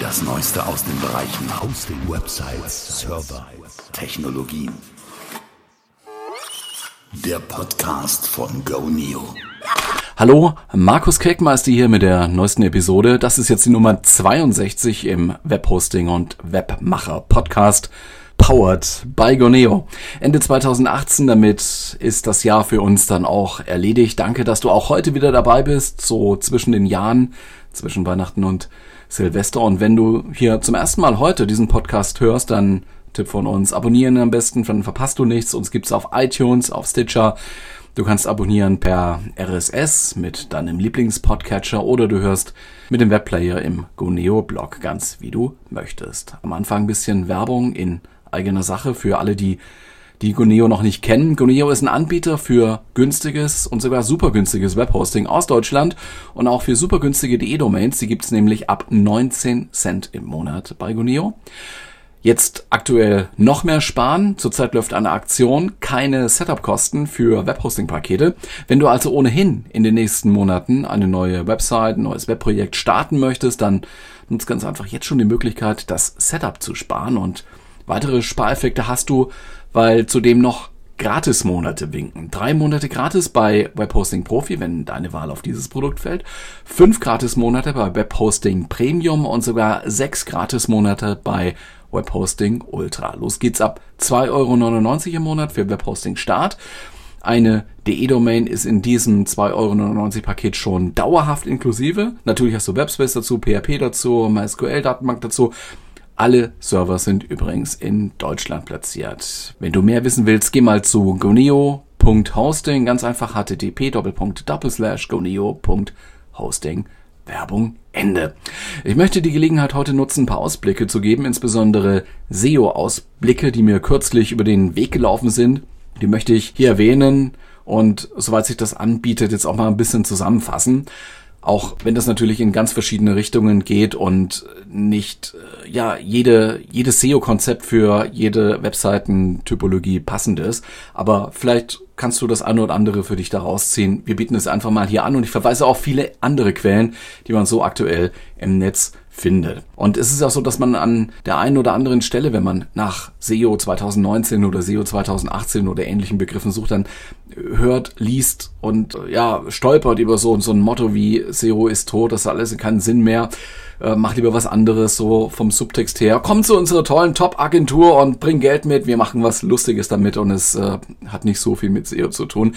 Das Neueste aus den Bereichen Hosting, Websites, Server, Technologien. Der Podcast von GoNeo. Hallo, Markus Kelkmeister hier mit der neuesten Episode. Das ist jetzt die Nummer 62 im Webhosting und Webmacher Podcast. Powered by Goneo. Ende 2018, damit ist das Jahr für uns dann auch erledigt. Danke, dass du auch heute wieder dabei bist, so zwischen den Jahren, zwischen Weihnachten und Silvester. Und wenn du hier zum ersten Mal heute diesen Podcast hörst, dann Tipp von uns, abonnieren am besten, dann verpasst du nichts. Uns gibt's auf iTunes, auf Stitcher. Du kannst abonnieren per RSS mit deinem Lieblingspodcatcher oder du hörst mit dem Webplayer im Goneo Blog ganz wie du möchtest. Am Anfang ein bisschen Werbung in eigener Sache für alle, die die Goneo noch nicht kennen. Goneo ist ein Anbieter für günstiges und sogar super günstiges Webhosting aus Deutschland und auch für super günstige DE-Domains. Die gibt's nämlich ab 19 Cent im Monat bei Goneo. Jetzt aktuell noch mehr sparen. Zurzeit läuft eine Aktion, keine Setup-Kosten für Webhosting-Pakete. Wenn du also ohnehin in den nächsten Monaten eine neue Website, ein neues Webprojekt starten möchtest, dann nutzt ganz einfach jetzt schon die Möglichkeit, das Setup zu sparen und weitere Spareffekte hast du weil zudem noch Gratis-Monate winken. Drei Monate gratis bei Webhosting Profi, wenn deine Wahl auf dieses Produkt fällt. Fünf Gratis-Monate bei Webhosting Premium und sogar sechs Gratis-Monate bei Webhosting Ultra. Los geht's ab 2,99 Euro im Monat für Webhosting Start. Eine DE-Domain ist in diesem 2,99 Euro Paket schon dauerhaft inklusive. Natürlich hast du Webspace dazu, PHP dazu, MySQL-Datenbank dazu. Alle Server sind übrigens in Deutschland platziert. Wenn du mehr wissen willst, geh mal zu goneo.hosting, ganz einfach http goneo.hosting. Werbung Ende. Ich möchte die Gelegenheit heute nutzen, ein paar Ausblicke zu geben, insbesondere SEO-Ausblicke, die mir kürzlich über den Weg gelaufen sind. Die möchte ich hier erwähnen und soweit sich das anbietet, jetzt auch mal ein bisschen zusammenfassen. Auch wenn das natürlich in ganz verschiedene Richtungen geht und nicht äh, ja jede jedes SEO-Konzept für jede Webseitentypologie passend ist, aber vielleicht kannst du das eine oder andere für dich da rausziehen. Wir bieten es einfach mal hier an und ich verweise auf viele andere Quellen, die man so aktuell im Netz findet. Und es ist auch so, dass man an der einen oder anderen Stelle, wenn man nach SEO 2019 oder SEO 2018 oder ähnlichen Begriffen sucht, dann hört, liest und ja, stolpert über so, so ein Motto wie SEO ist tot, das alles keinen Sinn mehr. Äh, mach lieber was anderes, so vom Subtext her. Komm zu unserer tollen Top-Agentur und bring Geld mit. Wir machen was Lustiges damit und es äh, hat nicht so viel mit SEO zu tun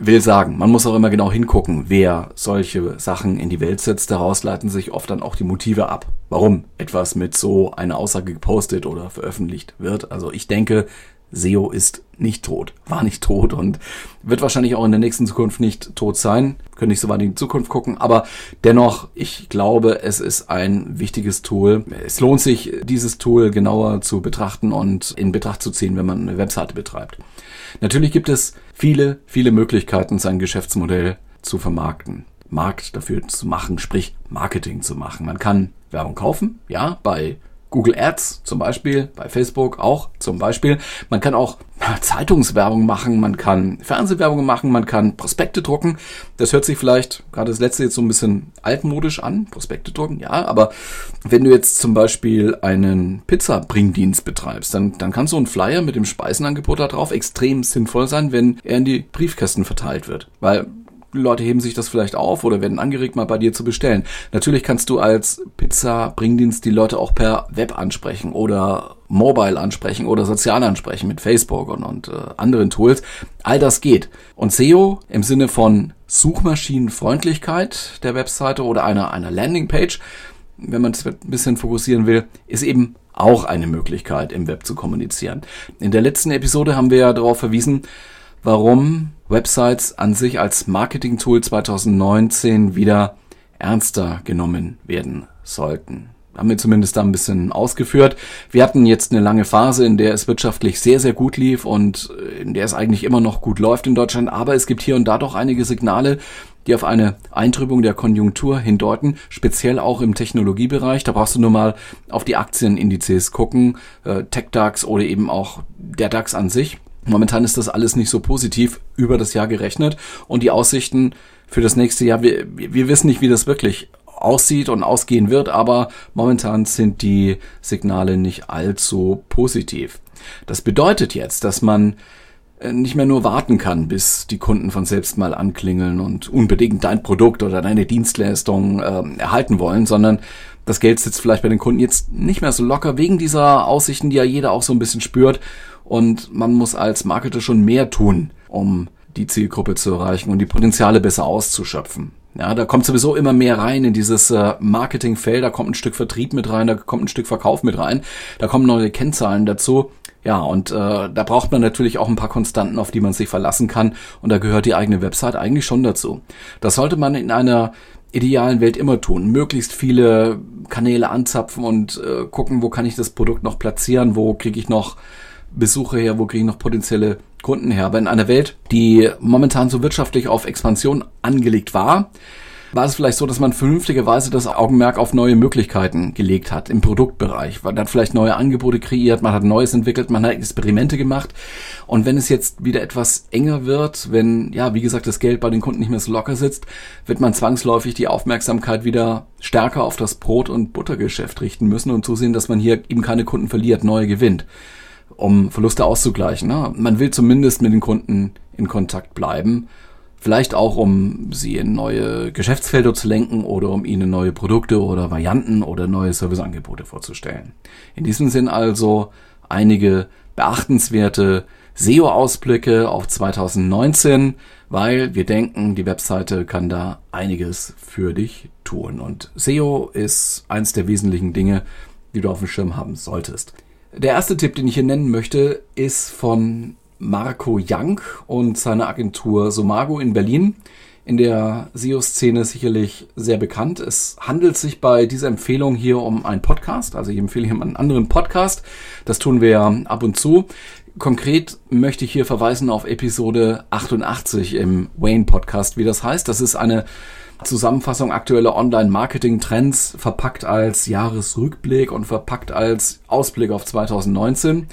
will sagen, man muss auch immer genau hingucken, wer solche Sachen in die Welt setzt. Daraus leiten sich oft dann auch die Motive ab, warum etwas mit so einer Aussage gepostet oder veröffentlicht wird. Also ich denke, SEO ist nicht tot, war nicht tot und wird wahrscheinlich auch in der nächsten Zukunft nicht tot sein. Können nicht so weit in die Zukunft gucken, aber dennoch, ich glaube, es ist ein wichtiges Tool. Es lohnt sich, dieses Tool genauer zu betrachten und in Betracht zu ziehen, wenn man eine Webseite betreibt. Natürlich gibt es viele, viele Möglichkeiten, sein Geschäftsmodell zu vermarkten. Markt dafür zu machen, sprich Marketing zu machen. Man kann Werbung kaufen, ja, bei Google Ads zum Beispiel, bei Facebook auch zum Beispiel. Man kann auch Zeitungswerbung machen, man kann Fernsehwerbung machen, man kann Prospekte drucken. Das hört sich vielleicht gerade das letzte jetzt so ein bisschen altmodisch an, Prospekte drucken, ja, aber wenn du jetzt zum Beispiel einen Pizza-Bringdienst betreibst, dann, dann kann so ein Flyer mit dem Speisenangebot da drauf extrem sinnvoll sein, wenn er in die Briefkästen verteilt wird. Weil Leute heben sich das vielleicht auf oder werden angeregt, mal bei dir zu bestellen. Natürlich kannst du als Pizza-Bringdienst die Leute auch per Web ansprechen oder Mobile ansprechen oder sozial ansprechen mit Facebook und, und äh, anderen Tools. All das geht. Und SEO im Sinne von Suchmaschinenfreundlichkeit der Webseite oder einer, einer Landingpage, wenn man es ein bisschen fokussieren will, ist eben auch eine Möglichkeit im Web zu kommunizieren. In der letzten Episode haben wir ja darauf verwiesen, warum Websites an sich als Marketing-Tool 2019 wieder ernster genommen werden sollten. Haben wir zumindest da ein bisschen ausgeführt. Wir hatten jetzt eine lange Phase, in der es wirtschaftlich sehr, sehr gut lief und in der es eigentlich immer noch gut läuft in Deutschland. Aber es gibt hier und da doch einige Signale, die auf eine Eintrübung der Konjunktur hindeuten, speziell auch im Technologiebereich. Da brauchst du nur mal auf die Aktienindizes gucken, äh, TechDAX oder eben auch der DAX an sich. Momentan ist das alles nicht so positiv über das Jahr gerechnet und die Aussichten für das nächste Jahr, wir, wir wissen nicht, wie das wirklich aussieht und ausgehen wird, aber momentan sind die Signale nicht allzu positiv. Das bedeutet jetzt, dass man äh, nicht mehr nur warten kann, bis die Kunden von selbst mal anklingeln und unbedingt dein Produkt oder deine Dienstleistung äh, erhalten wollen, sondern das Geld sitzt vielleicht bei den Kunden jetzt nicht mehr so locker wegen dieser Aussichten, die ja jeder auch so ein bisschen spürt. Und man muss als Marketer schon mehr tun, um die Zielgruppe zu erreichen und die Potenziale besser auszuschöpfen. Ja, da kommt sowieso immer mehr rein in dieses äh, Marketingfeld, da kommt ein Stück Vertrieb mit rein, da kommt ein Stück Verkauf mit rein, da kommen neue Kennzahlen dazu. Ja, und äh, da braucht man natürlich auch ein paar Konstanten, auf die man sich verlassen kann. Und da gehört die eigene Website eigentlich schon dazu. Das sollte man in einer idealen Welt immer tun. Möglichst viele Kanäle anzapfen und äh, gucken, wo kann ich das Produkt noch platzieren, wo kriege ich noch Besucher her, wo kriege ich noch potenzielle Kunden her. Aber in einer Welt, die momentan so wirtschaftlich auf Expansion angelegt war, war es vielleicht so, dass man vernünftigerweise das Augenmerk auf neue Möglichkeiten gelegt hat im Produktbereich. Man hat vielleicht neue Angebote kreiert, man hat Neues entwickelt, man hat Experimente gemacht. Und wenn es jetzt wieder etwas enger wird, wenn, ja, wie gesagt, das Geld bei den Kunden nicht mehr so locker sitzt, wird man zwangsläufig die Aufmerksamkeit wieder stärker auf das Brot- und Buttergeschäft richten müssen und zusehen, dass man hier eben keine Kunden verliert, neue gewinnt um Verluste auszugleichen. Ne? Man will zumindest mit den Kunden in Kontakt bleiben. Vielleicht auch, um sie in neue Geschäftsfelder zu lenken oder um ihnen neue Produkte oder Varianten oder neue Serviceangebote vorzustellen. In diesem Sinn also einige beachtenswerte SEO-Ausblicke auf 2019, weil wir denken, die Webseite kann da einiges für dich tun. Und SEO ist eins der wesentlichen Dinge, die du auf dem Schirm haben solltest. Der erste Tipp, den ich hier nennen möchte, ist von Marco Young und seiner Agentur Somago in Berlin. In der SEO-Szene sicherlich sehr bekannt. Es handelt sich bei dieser Empfehlung hier um einen Podcast. Also ich empfehle hier einen anderen Podcast. Das tun wir ab und zu. Konkret möchte ich hier verweisen auf Episode 88 im Wayne Podcast, wie das heißt. Das ist eine Zusammenfassung aktueller Online-Marketing-Trends verpackt als Jahresrückblick und verpackt als Ausblick auf 2019.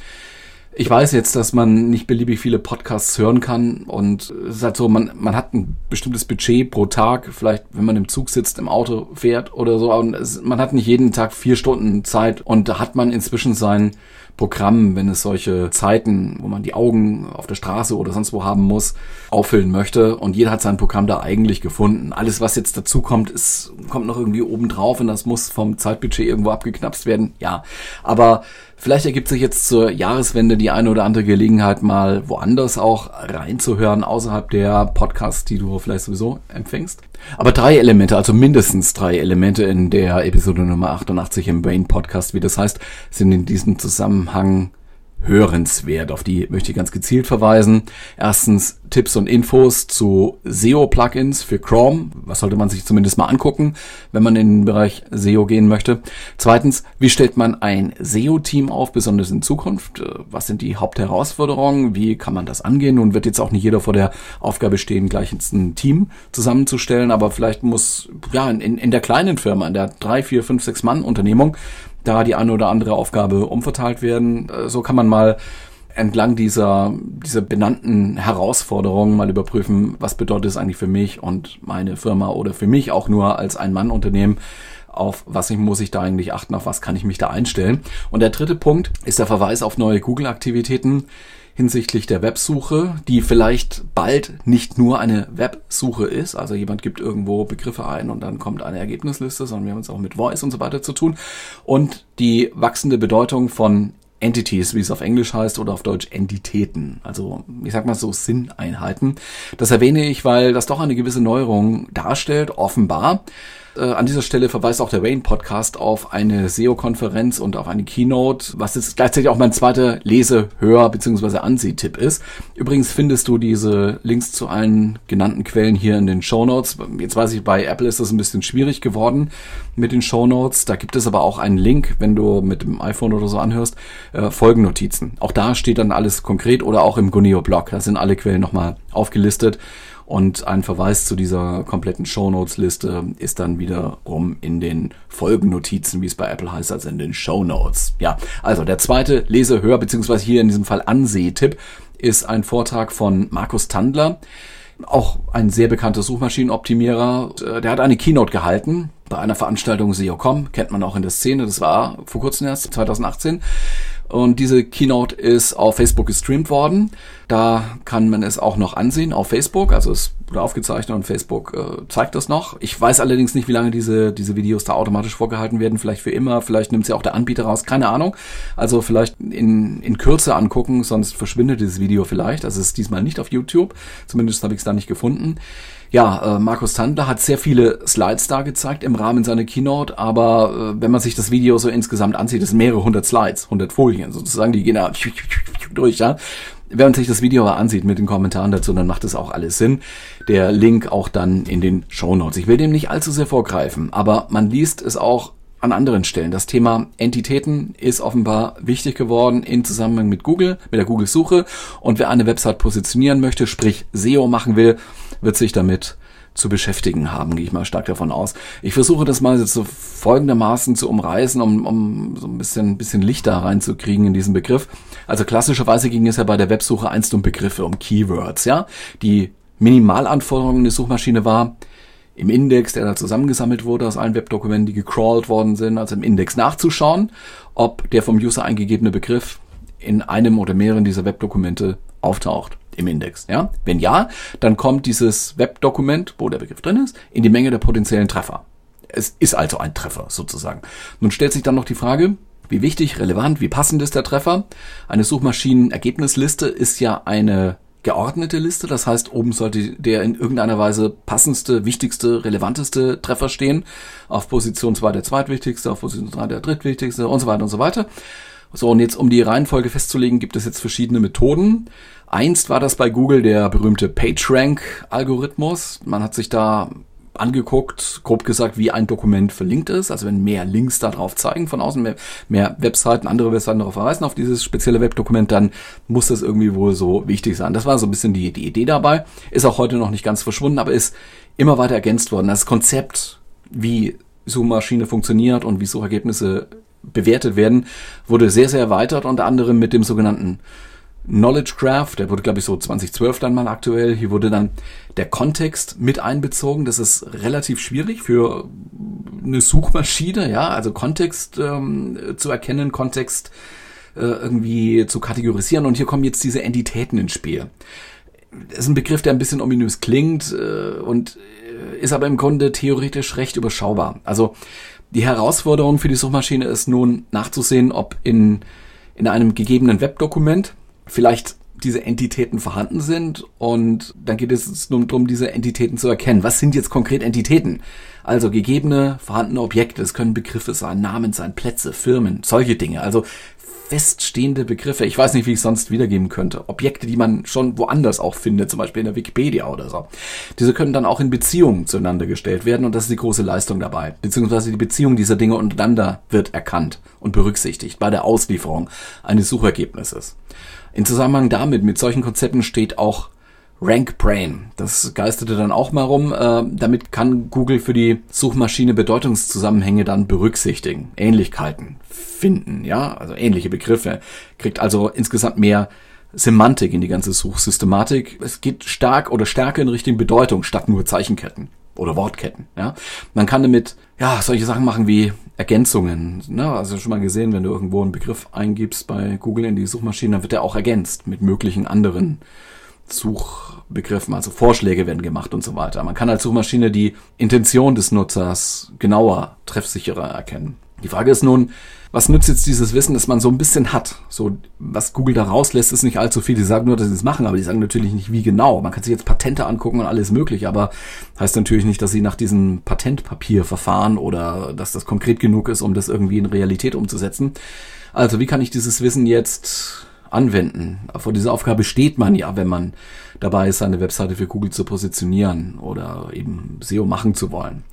Ich weiß jetzt, dass man nicht beliebig viele Podcasts hören kann und es ist halt so, man, man hat ein bestimmtes Budget pro Tag, vielleicht wenn man im Zug sitzt, im Auto fährt oder so, und es, man hat nicht jeden Tag vier Stunden Zeit und da hat man inzwischen sein Programm, wenn es solche Zeiten, wo man die Augen auf der Straße oder sonst wo haben muss, auffüllen möchte. Und jeder hat sein Programm da eigentlich gefunden. Alles, was jetzt dazu kommt, ist, kommt noch irgendwie oben drauf und das muss vom Zeitbudget irgendwo abgeknapst werden. Ja, aber Vielleicht ergibt sich jetzt zur Jahreswende die eine oder andere Gelegenheit, mal woanders auch reinzuhören, außerhalb der Podcasts, die du vielleicht sowieso empfängst. Aber drei Elemente, also mindestens drei Elemente in der Episode Nummer 88 im Brain Podcast, wie das heißt, sind in diesem Zusammenhang hörenswert. Auf die möchte ich ganz gezielt verweisen. Erstens Tipps und Infos zu SEO-Plugins für Chrome. Was sollte man sich zumindest mal angucken, wenn man in den Bereich SEO gehen möchte. Zweitens, wie stellt man ein SEO-Team auf, besonders in Zukunft? Was sind die Hauptherausforderungen? Wie kann man das angehen? Nun wird jetzt auch nicht jeder vor der Aufgabe stehen, gleich ein Team zusammenzustellen, aber vielleicht muss, ja, in, in der kleinen Firma, in der drei, vier, fünf, sechs Mann Unternehmung, da die eine oder andere Aufgabe umverteilt werden. Äh, so kann man mal entlang dieser, dieser benannten Herausforderungen mal überprüfen, was bedeutet es eigentlich für mich und meine Firma oder für mich auch nur als Ein-Mann-Unternehmen auf was ich, muss ich da eigentlich achten, auf was kann ich mich da einstellen. Und der dritte Punkt ist der Verweis auf neue Google-Aktivitäten hinsichtlich der Websuche, die vielleicht bald nicht nur eine Websuche ist, also jemand gibt irgendwo Begriffe ein und dann kommt eine Ergebnisliste, sondern wir haben es auch mit Voice und so weiter zu tun und die wachsende Bedeutung von Entities, wie es auf Englisch heißt, oder auf Deutsch Entitäten. Also, ich sag mal so Sinneinheiten. Das erwähne ich, weil das doch eine gewisse Neuerung darstellt, offenbar. Äh, an dieser Stelle verweist auch der Wayne Podcast auf eine SEO-Konferenz und auf eine Keynote, was jetzt gleichzeitig auch mein zweiter Lese-, Hör- bzw. Anseh-Tipp ist. Übrigens findest du diese Links zu allen genannten Quellen hier in den Show Notes. Jetzt weiß ich, bei Apple ist das ein bisschen schwierig geworden mit den Show Notes. Da gibt es aber auch einen Link, wenn du mit dem iPhone oder so anhörst, äh, Folgennotizen. Auch da steht dann alles konkret oder auch im Guneo-Blog. Da sind alle Quellen nochmal aufgelistet. Und ein Verweis zu dieser kompletten Shownotes-Liste ist dann wiederum in den Folgennotizen, wie es bei Apple heißt, also in den Shownotes. Ja, also der zweite Lese-, Hör- bzw. hier in diesem Fall Anseh-Tipp ist ein Vortrag von Markus Tandler. auch ein sehr bekannter Suchmaschinenoptimierer. Äh, der hat eine Keynote gehalten bei einer Veranstaltung SEO.com, kennt man auch in der Szene, das war vor kurzem erst, 2018. Und diese Keynote ist auf Facebook gestreamt worden. Da kann man es auch noch ansehen auf Facebook. Also es wurde aufgezeichnet und Facebook äh, zeigt das noch. Ich weiß allerdings nicht, wie lange diese, diese Videos da automatisch vorgehalten werden. Vielleicht für immer, vielleicht nimmt sie auch der Anbieter raus. Keine Ahnung. Also vielleicht in, in Kürze angucken, sonst verschwindet dieses Video vielleicht. Also es ist diesmal nicht auf YouTube. Zumindest habe ich es da nicht gefunden. Ja, äh, Markus Tandler hat sehr viele Slides da gezeigt im Rahmen seiner Keynote, aber äh, wenn man sich das Video so insgesamt ansieht, das sind mehrere hundert Slides, hundert Folien sozusagen, die gehen da durch, ja. Wenn man sich das Video aber ansieht mit den Kommentaren dazu, dann macht es auch alles Sinn. Der Link auch dann in den Show Notes. Ich will dem nicht allzu sehr vorgreifen, aber man liest es auch an anderen Stellen. Das Thema Entitäten ist offenbar wichtig geworden in Zusammenhang mit Google, mit der Google-Suche. Und wer eine Website positionieren möchte, sprich SEO machen will, wird sich damit zu beschäftigen haben, gehe ich mal stark davon aus. Ich versuche das mal so folgendermaßen zu umreißen, um, um so ein bisschen, bisschen Licht da reinzukriegen in diesen Begriff. Also klassischerweise ging es ja bei der Websuche einst um Begriffe, um Keywords, ja. Die Minimalanforderungen der Suchmaschine war, im Index, der da zusammengesammelt wurde aus allen Webdokumenten, die gecrawlt worden sind, also im Index nachzuschauen, ob der vom User eingegebene Begriff in einem oder mehreren dieser Webdokumente auftaucht im Index. Ja? Wenn ja, dann kommt dieses Webdokument, wo der Begriff drin ist, in die Menge der potenziellen Treffer. Es ist also ein Treffer sozusagen. Nun stellt sich dann noch die Frage, wie wichtig, relevant, wie passend ist der Treffer? Eine Suchmaschinenergebnisliste ist ja eine geordnete Liste. Das heißt, oben sollte der in irgendeiner Weise passendste, wichtigste, relevanteste Treffer stehen. Auf Position 2 der zweitwichtigste, auf Position 3 der drittwichtigste und so weiter und so weiter. So, und jetzt, um die Reihenfolge festzulegen, gibt es jetzt verschiedene Methoden. Einst war das bei Google der berühmte PageRank-Algorithmus. Man hat sich da angeguckt, grob gesagt, wie ein Dokument verlinkt ist. Also wenn mehr Links da drauf zeigen von außen, mehr, mehr Webseiten, andere Webseiten darauf verweisen, auf dieses spezielle Webdokument, dann muss das irgendwie wohl so wichtig sein. Das war so ein bisschen die, die Idee dabei. Ist auch heute noch nicht ganz verschwunden, aber ist immer weiter ergänzt worden. Das Konzept, wie Suchmaschine funktioniert und wie Suchergebnisse bewertet werden, wurde sehr, sehr erweitert, unter anderem mit dem sogenannten Knowledge Graph, der wurde, glaube ich, so 2012 dann mal aktuell. Hier wurde dann der Kontext mit einbezogen. Das ist relativ schwierig für eine Suchmaschine, ja, also Kontext ähm, zu erkennen, Kontext äh, irgendwie zu kategorisieren. Und hier kommen jetzt diese Entitäten ins Spiel. Das ist ein Begriff, der ein bisschen ominös klingt äh, und äh, ist aber im Grunde theoretisch recht überschaubar. Also die Herausforderung für die Suchmaschine ist nun nachzusehen, ob in, in einem gegebenen Webdokument vielleicht diese Entitäten vorhanden sind und dann geht es nun darum, diese Entitäten zu erkennen. Was sind jetzt konkret Entitäten? Also gegebene, vorhandene Objekte, es können Begriffe sein, Namen sein, Plätze, Firmen, solche Dinge. Also feststehende Begriffe. Ich weiß nicht, wie ich sonst wiedergeben könnte. Objekte, die man schon woanders auch findet, zum Beispiel in der Wikipedia oder so. Diese können dann auch in Beziehungen zueinander gestellt werden und das ist die große Leistung dabei. Beziehungsweise die Beziehung dieser Dinge untereinander wird erkannt und berücksichtigt bei der Auslieferung eines Suchergebnisses. In Zusammenhang damit, mit solchen Konzepten steht auch Rank Brain. Das geisterte dann auch mal rum. Äh, damit kann Google für die Suchmaschine Bedeutungszusammenhänge dann berücksichtigen, Ähnlichkeiten finden, ja, also ähnliche Begriffe. Kriegt also insgesamt mehr Semantik in die ganze Suchsystematik. Es geht stark oder stärker in Richtung Bedeutung statt nur Zeichenketten oder Wortketten. Ja, man kann damit ja solche Sachen machen wie Ergänzungen. Ne? Also schon mal gesehen, wenn du irgendwo einen Begriff eingibst bei Google in die Suchmaschine, dann wird der auch ergänzt mit möglichen anderen Suchbegriffen. Also Vorschläge werden gemacht und so weiter. Man kann als Suchmaschine die Intention des Nutzers genauer, treffsicherer erkennen. Die Frage ist nun, was nützt jetzt dieses Wissen, das man so ein bisschen hat? So, was Google da rauslässt, ist nicht allzu viel. Die sagen nur, dass sie es machen, aber die sagen natürlich nicht, wie genau. Man kann sich jetzt Patente angucken und alles möglich, aber heißt natürlich nicht, dass sie nach diesem Patentpapier verfahren oder dass das konkret genug ist, um das irgendwie in Realität umzusetzen. Also, wie kann ich dieses Wissen jetzt anwenden? Vor dieser Aufgabe steht man ja, wenn man dabei ist, seine Webseite für Google zu positionieren oder eben SEO machen zu wollen.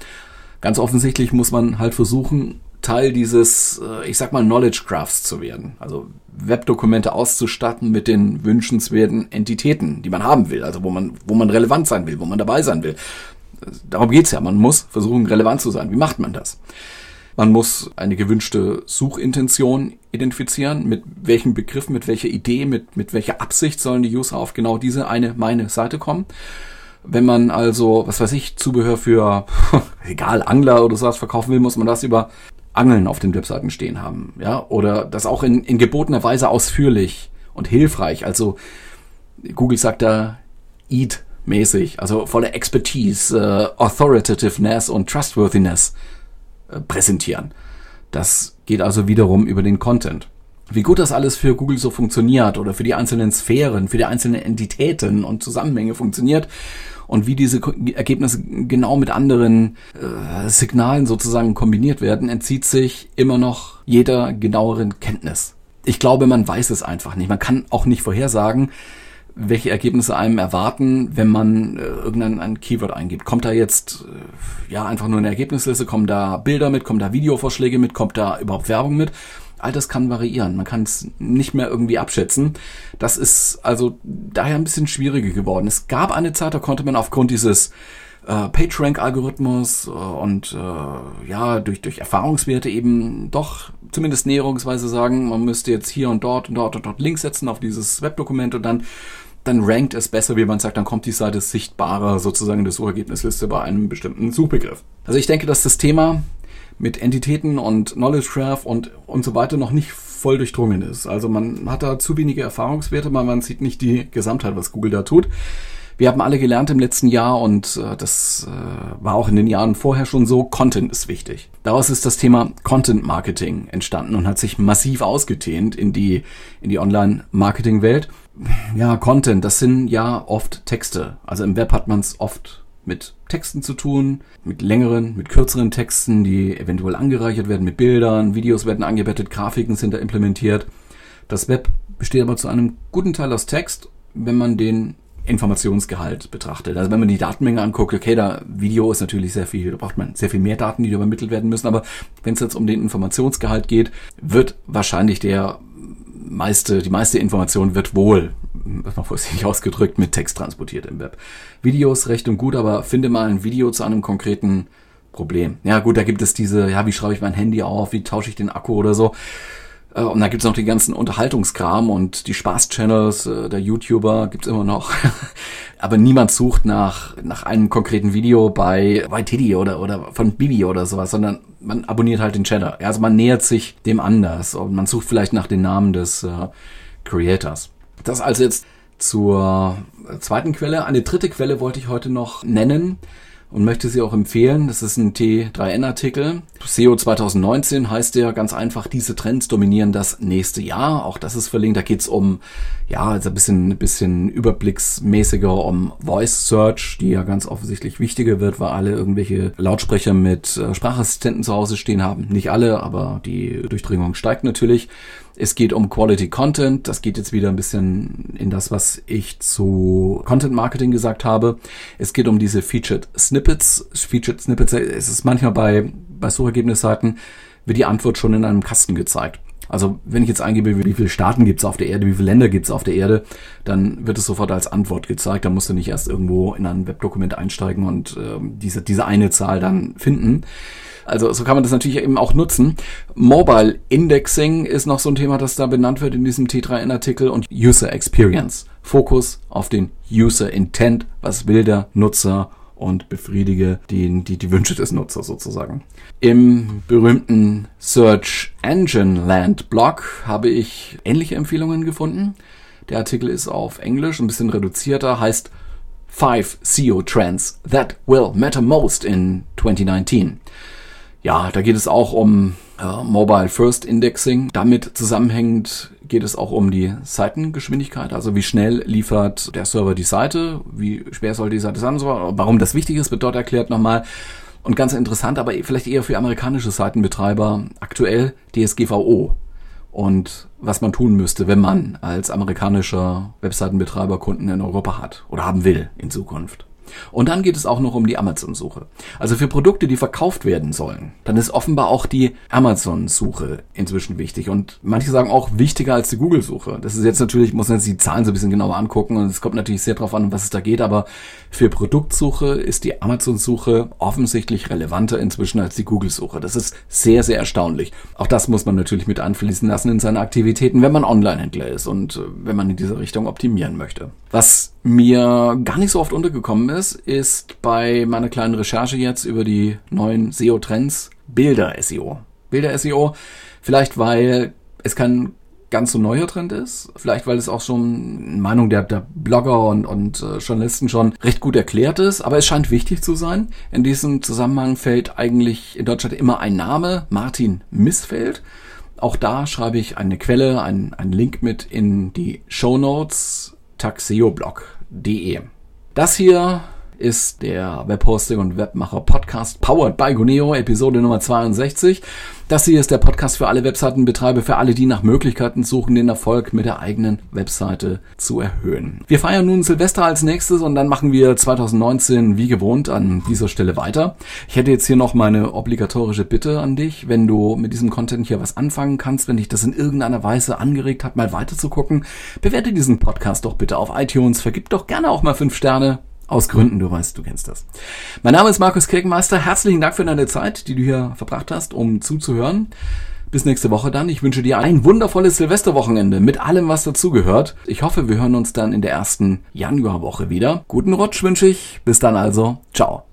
Ganz offensichtlich muss man halt versuchen, Teil dieses, äh, ich sag mal, Knowledge Graphs zu werden. Also Webdokumente auszustatten mit den wünschenswerten Entitäten, die man haben will, also wo man, wo man relevant sein will, wo man dabei sein will. Darum geht's ja. Man muss versuchen, relevant zu sein. Wie macht man das? Man muss eine gewünschte Suchintention identifizieren. Mit welchem Begriff, mit welcher Idee, mit, mit welcher Absicht sollen die User auf genau diese eine, meine Seite kommen. Wenn man also, was weiß ich, Zubehör für, egal, Angler oder sowas verkaufen will, muss man das über Angeln auf den Webseiten stehen haben, ja, oder das auch in, in gebotener Weise ausführlich und hilfreich. Also Google sagt da EAT mäßig, also volle Expertise, äh, Authoritativeness und Trustworthiness präsentieren. Das geht also wiederum über den Content. Wie gut das alles für Google so funktioniert oder für die einzelnen Sphären, für die einzelnen Entitäten und Zusammenhänge funktioniert und wie diese Ergebnisse genau mit anderen äh, Signalen sozusagen kombiniert werden, entzieht sich immer noch jeder genaueren Kenntnis. Ich glaube, man weiß es einfach nicht. Man kann auch nicht vorhersagen, welche Ergebnisse einem erwarten, wenn man äh, irgendein ein Keyword eingibt. Kommt da jetzt äh, ja einfach nur eine Ergebnisliste, kommen da Bilder mit, kommen da Videovorschläge mit, kommt da überhaupt Werbung mit? All das kann variieren. Man kann es nicht mehr irgendwie abschätzen. Das ist also daher ein bisschen schwieriger geworden. Es gab eine Zeit, da konnte man aufgrund dieses äh, PageRank-Algorithmus äh, und äh, ja, durch, durch Erfahrungswerte eben doch zumindest näherungsweise sagen, man müsste jetzt hier und dort und dort und dort Links setzen auf dieses Webdokument und dann dann rankt es besser, wie man sagt, dann kommt die Seite sichtbarer sozusagen in der Suchergebnisliste bei einem bestimmten Suchbegriff. Also ich denke, dass das Thema mit Entitäten und Knowledge Graph und, und so weiter noch nicht voll durchdrungen ist. Also man hat da zu wenige Erfahrungswerte, weil man sieht nicht die Gesamtheit, was Google da tut. Wir haben alle gelernt im letzten Jahr und äh, das äh, war auch in den Jahren vorher schon so, Content ist wichtig. Daraus ist das Thema Content Marketing entstanden und hat sich massiv ausgedehnt in die, in die Online-Marketing-Welt. Ja, Content, das sind ja oft Texte. Also im Web hat man es oft mit Texten zu tun, mit längeren, mit kürzeren Texten, die eventuell angereichert werden mit Bildern, Videos werden angebettet, Grafiken sind da implementiert. Das Web besteht aber zu einem guten Teil aus Text, wenn man den Informationsgehalt betrachtet. Also wenn man die Datenmenge anguckt, okay, da Video ist natürlich sehr viel, da braucht man sehr viel mehr Daten, die übermittelt werden müssen, aber wenn es jetzt um den Informationsgehalt geht, wird wahrscheinlich der meiste, die meiste Information wird wohl, was man vorsichtig ausgedrückt, mit Text transportiert im Web. Videos recht und gut, aber finde mal ein Video zu einem konkreten Problem. Ja gut, da gibt es diese, ja, wie schraube ich mein Handy auf, wie tausche ich den Akku oder so. Äh, und dann gibt's noch den ganzen Unterhaltungskram und die Spaß-Channels äh, der YouTuber gibt's immer noch. Aber niemand sucht nach, nach einem konkreten Video bei, Tiddy oder, oder von Bibi oder sowas, sondern man abonniert halt den Channel. Also man nähert sich dem anders und man sucht vielleicht nach den Namen des äh, Creators. Das also jetzt zur zweiten Quelle. Eine dritte Quelle wollte ich heute noch nennen und möchte sie auch empfehlen. Das ist ein T3N-Artikel. SEO 2019 heißt der ganz einfach, diese Trends dominieren das nächste Jahr. Auch das ist verlinkt. Da geht's um, ja, also ein bisschen, ein bisschen überblicksmäßiger um Voice Search, die ja ganz offensichtlich wichtiger wird, weil alle irgendwelche Lautsprecher mit äh, Sprachassistenten zu Hause stehen haben. Nicht alle, aber die Durchdringung steigt natürlich. Es geht um Quality Content. Das geht jetzt wieder ein bisschen in das, was ich zu Content Marketing gesagt habe. Es geht um diese Featured Snippets. Featured Snippets, es ist manchmal bei, bei Suchergebnisseiten, wird die Antwort schon in einem Kasten gezeigt. Also wenn ich jetzt eingebe, wie viele Staaten gibt es auf der Erde, wie viele Länder gibt es auf der Erde, dann wird es sofort als Antwort gezeigt. Da musst du nicht erst irgendwo in ein Webdokument einsteigen und äh, diese, diese eine Zahl dann finden. Also so kann man das natürlich eben auch nutzen. Mobile Indexing ist noch so ein Thema, das da benannt wird in diesem T3N-Artikel und User Experience. Fokus auf den User Intent. Was will der Nutzer? Und befriedige die, die, die Wünsche des Nutzers sozusagen. Im berühmten Search Engine Land Blog habe ich ähnliche Empfehlungen gefunden. Der Artikel ist auf Englisch, ein bisschen reduzierter, heißt Five SEO Trends That Will Matter Most in 2019. Ja, da geht es auch um äh, Mobile First Indexing. Damit zusammenhängend geht es auch um die Seitengeschwindigkeit, also wie schnell liefert der Server die Seite, wie schwer soll die Seite sein, warum das wichtig ist, wird dort erklärt nochmal. Und ganz interessant, aber vielleicht eher für amerikanische Seitenbetreiber aktuell DSGVO und was man tun müsste, wenn man als amerikanischer Webseitenbetreiber Kunden in Europa hat oder haben will in Zukunft. Und dann geht es auch noch um die Amazon-Suche. Also für Produkte, die verkauft werden sollen, dann ist offenbar auch die Amazon-Suche inzwischen wichtig. Und manche sagen auch wichtiger als die Google-Suche. Das ist jetzt natürlich, muss man jetzt die Zahlen so ein bisschen genauer angucken und es kommt natürlich sehr darauf an, um was es da geht. Aber für Produktsuche ist die Amazon-Suche offensichtlich relevanter inzwischen als die Google-Suche. Das ist sehr, sehr erstaunlich. Auch das muss man natürlich mit einfließen lassen in seine Aktivitäten, wenn man Online-Händler ist und äh, wenn man in diese Richtung optimieren möchte. Was mir gar nicht so oft untergekommen ist, ist bei meiner kleinen Recherche jetzt über die neuen SEO-Trends Bilder-SEO. Bilder-SEO, vielleicht weil es kein ganz so neuer Trend ist. Vielleicht, weil es auch schon Meinung der, der Blogger und, und äh, Journalisten schon recht gut erklärt ist. Aber es scheint wichtig zu sein. In diesem Zusammenhang fällt eigentlich in Deutschland immer ein Name, Martin Missfeld. Auch da schreibe ich eine Quelle, einen, einen Link mit in die Show Notes taxeoblog.de. Das hier ist der Webhosting und Webmacher Podcast powered by Guneo, Episode Nummer 62. Das hier ist der Podcast für alle Webseitenbetreiber, für alle, die nach Möglichkeiten suchen, den Erfolg mit der eigenen Webseite zu erhöhen. Wir feiern nun Silvester als nächstes und dann machen wir 2019 wie gewohnt an dieser Stelle weiter. Ich hätte jetzt hier noch meine obligatorische Bitte an dich, wenn du mit diesem Content hier was anfangen kannst, wenn dich das in irgendeiner Weise angeregt hat, mal weiter zu gucken, bewerte diesen Podcast doch bitte auf iTunes, vergib doch gerne auch mal fünf Sterne aus Gründen, du weißt, du kennst das. Mein Name ist Markus Kirkenmeister. Herzlichen Dank für deine Zeit, die du hier verbracht hast, um zuzuhören. Bis nächste Woche dann. Ich wünsche dir ein wundervolles Silvesterwochenende mit allem, was dazugehört. Ich hoffe, wir hören uns dann in der ersten Januarwoche wieder. Guten Rutsch wünsche ich. Bis dann also. Ciao.